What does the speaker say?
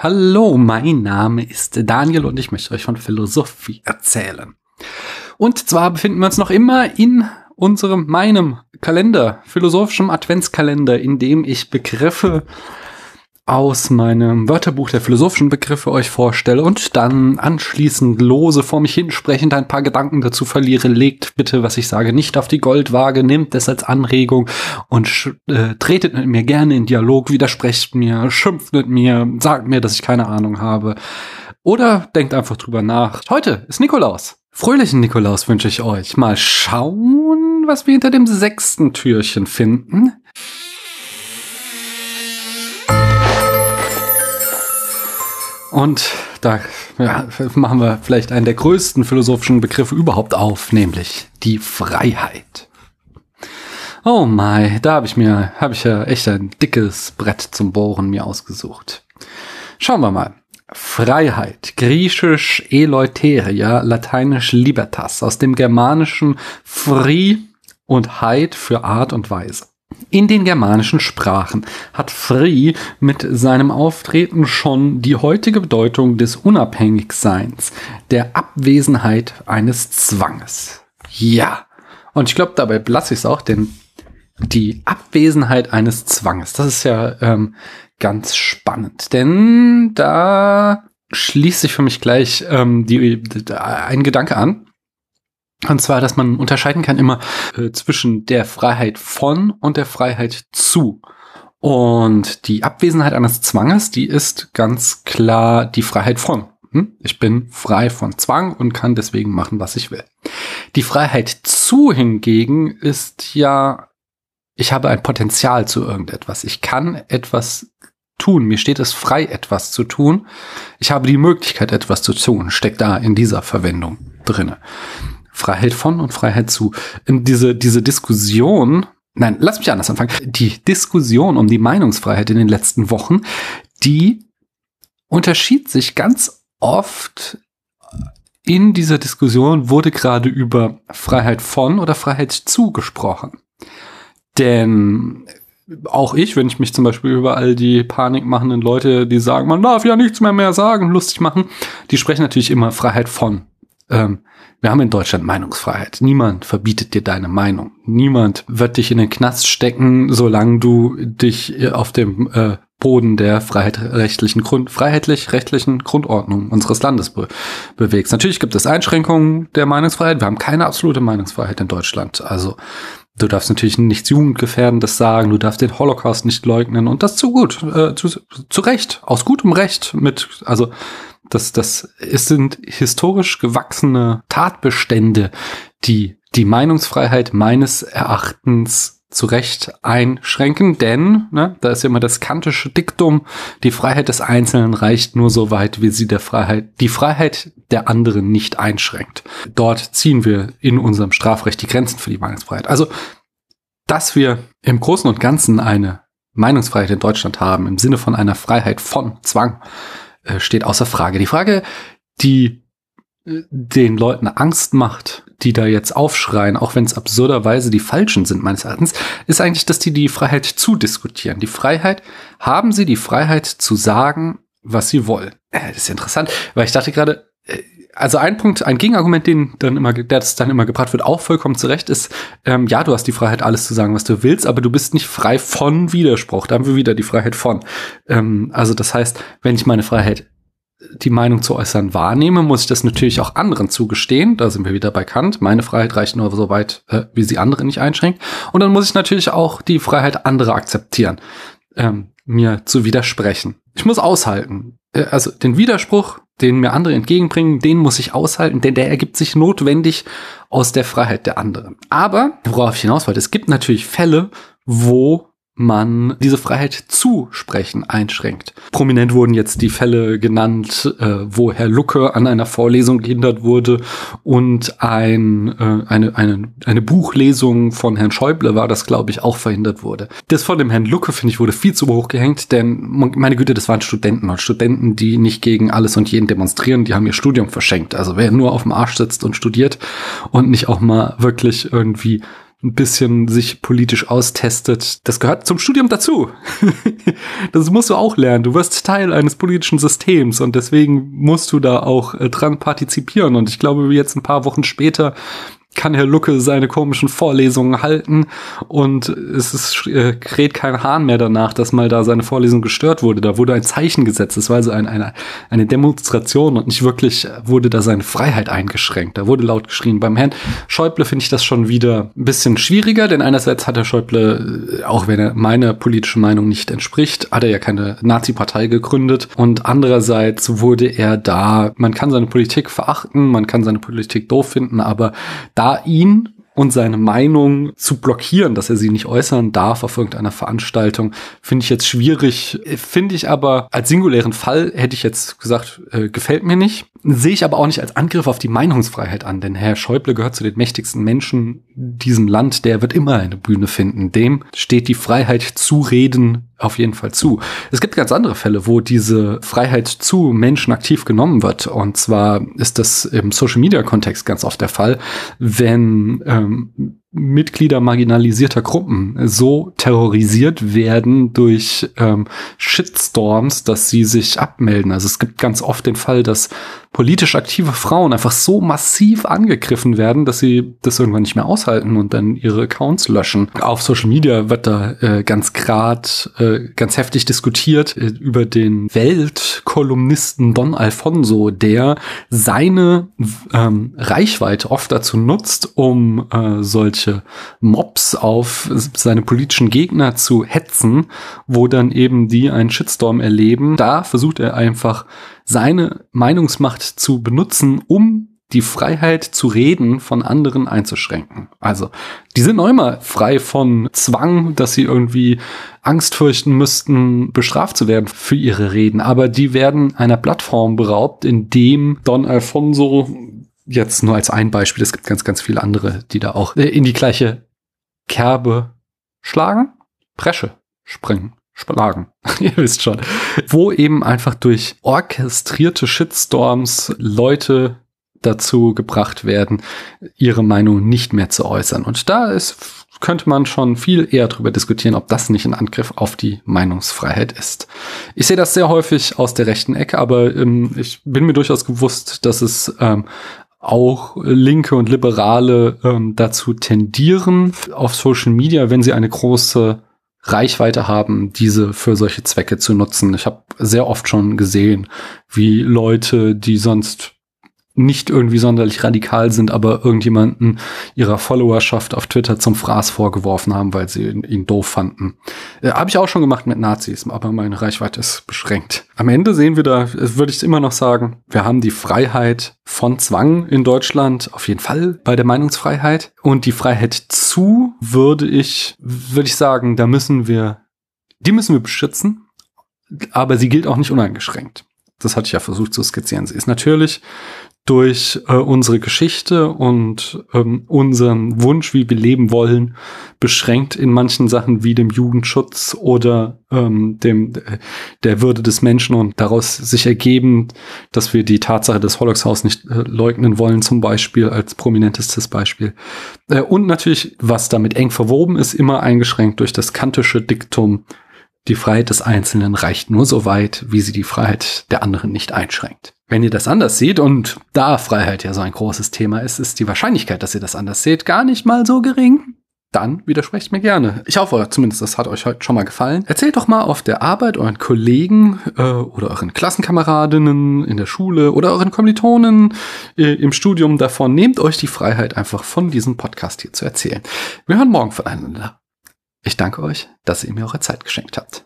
Hallo, mein Name ist Daniel und ich möchte euch von Philosophie erzählen. Und zwar befinden wir uns noch immer in unserem, meinem Kalender, philosophischem Adventskalender, in dem ich Begriffe aus meinem Wörterbuch der philosophischen Begriffe euch vorstelle und dann anschließend lose vor mich hinsprechend ein paar Gedanken dazu verliere, legt bitte, was ich sage, nicht auf die Goldwaage, nehmt es als Anregung und äh, tretet mit mir gerne in Dialog, widersprecht mir, schimpft mit mir, sagt mir, dass ich keine Ahnung habe oder denkt einfach drüber nach. Heute ist Nikolaus. Fröhlichen Nikolaus wünsche ich euch. Mal schauen, was wir hinter dem sechsten Türchen finden. Und da ja, machen wir vielleicht einen der größten philosophischen Begriffe überhaupt auf, nämlich die Freiheit. Oh my, da habe ich mir, habe ich ja echt ein dickes Brett zum Bohren mir ausgesucht. Schauen wir mal. Freiheit, griechisch Eleuteria, lateinisch Libertas, aus dem germanischen Free und Heid für Art und Weise. In den germanischen Sprachen hat Free mit seinem Auftreten schon die heutige Bedeutung des Unabhängigseins, der Abwesenheit eines Zwanges. Ja. Und ich glaube, dabei lasse ich es auch, denn die Abwesenheit eines Zwanges, das ist ja ähm, ganz spannend, denn da schließt sich für mich gleich ähm, die, ein Gedanke an. Und zwar, dass man unterscheiden kann immer äh, zwischen der Freiheit von und der Freiheit zu. Und die Abwesenheit eines Zwanges, die ist ganz klar die Freiheit von. Hm? Ich bin frei von Zwang und kann deswegen machen, was ich will. Die Freiheit zu hingegen ist ja, ich habe ein Potenzial zu irgendetwas. Ich kann etwas tun. Mir steht es frei, etwas zu tun. Ich habe die Möglichkeit, etwas zu tun. Steckt da in dieser Verwendung drinne. Freiheit von und Freiheit zu. In diese, diese Diskussion, nein, lass mich anders anfangen. Die Diskussion um die Meinungsfreiheit in den letzten Wochen, die unterschied sich ganz oft in dieser Diskussion wurde gerade über Freiheit von oder Freiheit zu gesprochen. Denn auch ich, wenn ich mich zum Beispiel über all die panikmachenden Leute, die sagen, man darf ja nichts mehr mehr sagen, lustig machen, die sprechen natürlich immer Freiheit von. Ähm, wir haben in Deutschland Meinungsfreiheit. Niemand verbietet dir deine Meinung. Niemand wird dich in den Knast stecken, solange du dich auf dem äh, Boden der freiheitlichen Grund, freiheitlich-rechtlichen Grundordnung unseres Landes be bewegst. Natürlich gibt es Einschränkungen der Meinungsfreiheit. Wir haben keine absolute Meinungsfreiheit in Deutschland. Also du darfst natürlich nichts Jugendgefährdendes sagen, du darfst den Holocaust nicht leugnen und das zu gut, äh, zu, zu Recht, aus gutem Recht mit, also das, das es sind historisch gewachsene Tatbestände, die die Meinungsfreiheit meines Erachtens zu Recht einschränken, denn, ne, da ist ja immer das kantische Diktum, die Freiheit des Einzelnen reicht nur so weit, wie sie der Freiheit, die Freiheit der anderen nicht einschränkt. Dort ziehen wir in unserem Strafrecht die Grenzen für die Meinungsfreiheit. Also, dass wir im Großen und Ganzen eine Meinungsfreiheit in Deutschland haben, im Sinne von einer Freiheit von Zwang, steht außer Frage. Die Frage, die äh, den Leuten Angst macht, die da jetzt aufschreien, auch wenn es absurderweise die Falschen sind meines Erachtens, ist eigentlich, dass die die Freiheit zu diskutieren. Die Freiheit, haben sie die Freiheit zu sagen, was sie wollen. Äh, das ist interessant, weil ich dachte gerade, äh, also ein Punkt, ein Gegenargument, den dann immer, der das dann immer gebracht wird, auch vollkommen zurecht, ist, ähm, ja, du hast die Freiheit, alles zu sagen, was du willst, aber du bist nicht frei von Widerspruch. Da haben wir wieder die Freiheit von. Ähm, also das heißt, wenn ich meine Freiheit die Meinung zu äußern wahrnehme, muss ich das natürlich auch anderen zugestehen. Da sind wir wieder bei Kant. Meine Freiheit reicht nur so weit, äh, wie sie andere nicht einschränkt. Und dann muss ich natürlich auch die Freiheit anderer akzeptieren, ähm, mir zu widersprechen. Ich muss aushalten. Äh, also den Widerspruch, den mir andere entgegenbringen, den muss ich aushalten, denn der ergibt sich notwendig aus der Freiheit der anderen. Aber, worauf ich hinaus wollte, es gibt natürlich Fälle, wo man diese Freiheit zusprechen einschränkt. Prominent wurden jetzt die Fälle genannt, äh, wo Herr Lucke an einer Vorlesung gehindert wurde und ein, äh, eine, eine, eine Buchlesung von Herrn Schäuble war das, glaube ich, auch verhindert wurde. Das von dem Herrn Lucke, finde ich, wurde viel zu hoch gehängt, denn meine Güte, das waren Studenten und Studenten, die nicht gegen alles und jeden demonstrieren, die haben ihr Studium verschenkt. Also wer nur auf dem Arsch sitzt und studiert und nicht auch mal wirklich irgendwie ein bisschen sich politisch austestet. Das gehört zum Studium dazu. das musst du auch lernen. Du wirst Teil eines politischen Systems und deswegen musst du da auch äh, dran partizipieren. Und ich glaube, jetzt ein paar Wochen später kann Herr Lucke seine komischen Vorlesungen halten und es ist, äh, kräht kein Hahn mehr danach, dass mal da seine Vorlesung gestört wurde. Da wurde ein Zeichen gesetzt. Es war also ein, eine, eine Demonstration und nicht wirklich wurde da seine Freiheit eingeschränkt. Da wurde laut geschrien. Beim Herrn Schäuble finde ich das schon wieder ein bisschen schwieriger, denn einerseits hat Herr Schäuble, äh, auch wenn er meiner politischen Meinung nicht entspricht, hat er ja keine Nazi-Partei gegründet und andererseits wurde er da, man kann seine Politik verachten, man kann seine Politik doof finden, aber da ihn und seine Meinung zu blockieren, dass er sie nicht äußern darf auf irgendeiner Veranstaltung, finde ich jetzt schwierig. Finde ich aber als singulären Fall hätte ich jetzt gesagt, äh, gefällt mir nicht. Sehe ich aber auch nicht als Angriff auf die Meinungsfreiheit an, denn Herr Schäuble gehört zu den mächtigsten Menschen diesem Land, der wird immer eine Bühne finden. Dem steht die Freiheit zu reden auf jeden Fall zu. Es gibt ganz andere Fälle, wo diese Freiheit zu Menschen aktiv genommen wird. Und zwar ist das im Social Media Kontext ganz oft der Fall, wenn ähm, Mitglieder marginalisierter Gruppen so terrorisiert werden durch ähm, Shitstorms, dass sie sich abmelden. Also es gibt ganz oft den Fall, dass politisch aktive Frauen einfach so massiv angegriffen werden, dass sie das irgendwann nicht mehr aushalten und dann ihre Accounts löschen. Auf Social Media wird da äh, ganz grad äh, ganz heftig diskutiert äh, über den Weltkolumnisten Don Alfonso, der seine ähm, Reichweite oft dazu nutzt, um äh, solche Mobs auf seine politischen Gegner zu hetzen, wo dann eben die einen Shitstorm erleben. Da versucht er einfach seine Meinungsmacht zu benutzen, um die Freiheit zu reden von anderen einzuschränken. Also, die sind noch immer frei von Zwang, dass sie irgendwie Angst fürchten müssten, bestraft zu werden für ihre Reden. Aber die werden einer Plattform beraubt, in dem Don Alfonso jetzt nur als ein Beispiel, es gibt ganz, ganz viele andere, die da auch in die gleiche Kerbe schlagen, Presche springen schlagen. Ihr wisst schon. Wo eben einfach durch orchestrierte Shitstorms Leute dazu gebracht werden, ihre Meinung nicht mehr zu äußern. Und da ist, könnte man schon viel eher darüber diskutieren, ob das nicht ein Angriff auf die Meinungsfreiheit ist. Ich sehe das sehr häufig aus der rechten Ecke, aber ähm, ich bin mir durchaus gewusst, dass es ähm, auch Linke und Liberale ähm, dazu tendieren, auf Social Media, wenn sie eine große Reichweite haben, diese für solche Zwecke zu nutzen. Ich habe sehr oft schon gesehen, wie Leute, die sonst nicht irgendwie sonderlich radikal sind, aber irgendjemanden ihrer Followerschaft auf Twitter zum Fraß vorgeworfen haben, weil sie ihn, ihn doof fanden. Äh, Habe ich auch schon gemacht mit Nazis, aber meine Reichweite ist beschränkt. Am Ende sehen wir da, äh, würde ich immer noch sagen, wir haben die Freiheit von Zwang in Deutschland auf jeden Fall bei der Meinungsfreiheit und die Freiheit zu würde ich, würde ich sagen, da müssen wir, die müssen wir beschützen, aber sie gilt auch nicht uneingeschränkt. Das hatte ich ja versucht zu skizzieren. Sie ist natürlich durch äh, unsere Geschichte und ähm, unseren Wunsch, wie wir leben wollen, beschränkt in manchen Sachen wie dem Jugendschutz oder ähm, dem der Würde des Menschen und daraus sich ergeben, dass wir die Tatsache des Holocaust nicht äh, leugnen wollen, zum Beispiel als prominentestes Beispiel. Äh, und natürlich, was damit eng verwoben ist, immer eingeschränkt durch das kantische Diktum, die Freiheit des Einzelnen reicht nur so weit, wie sie die Freiheit der anderen nicht einschränkt. Wenn ihr das anders seht und da Freiheit ja so ein großes Thema ist, ist die Wahrscheinlichkeit, dass ihr das anders seht, gar nicht mal so gering. Dann widersprecht mir gerne. Ich hoffe zumindest, das hat euch heute schon mal gefallen. Erzählt doch mal auf der Arbeit euren Kollegen äh, oder euren Klassenkameradinnen in der Schule oder euren Kommilitonen äh, im Studium davon. Nehmt euch die Freiheit einfach von diesem Podcast hier zu erzählen. Wir hören morgen voneinander. Ich danke euch, dass ihr mir eure Zeit geschenkt habt.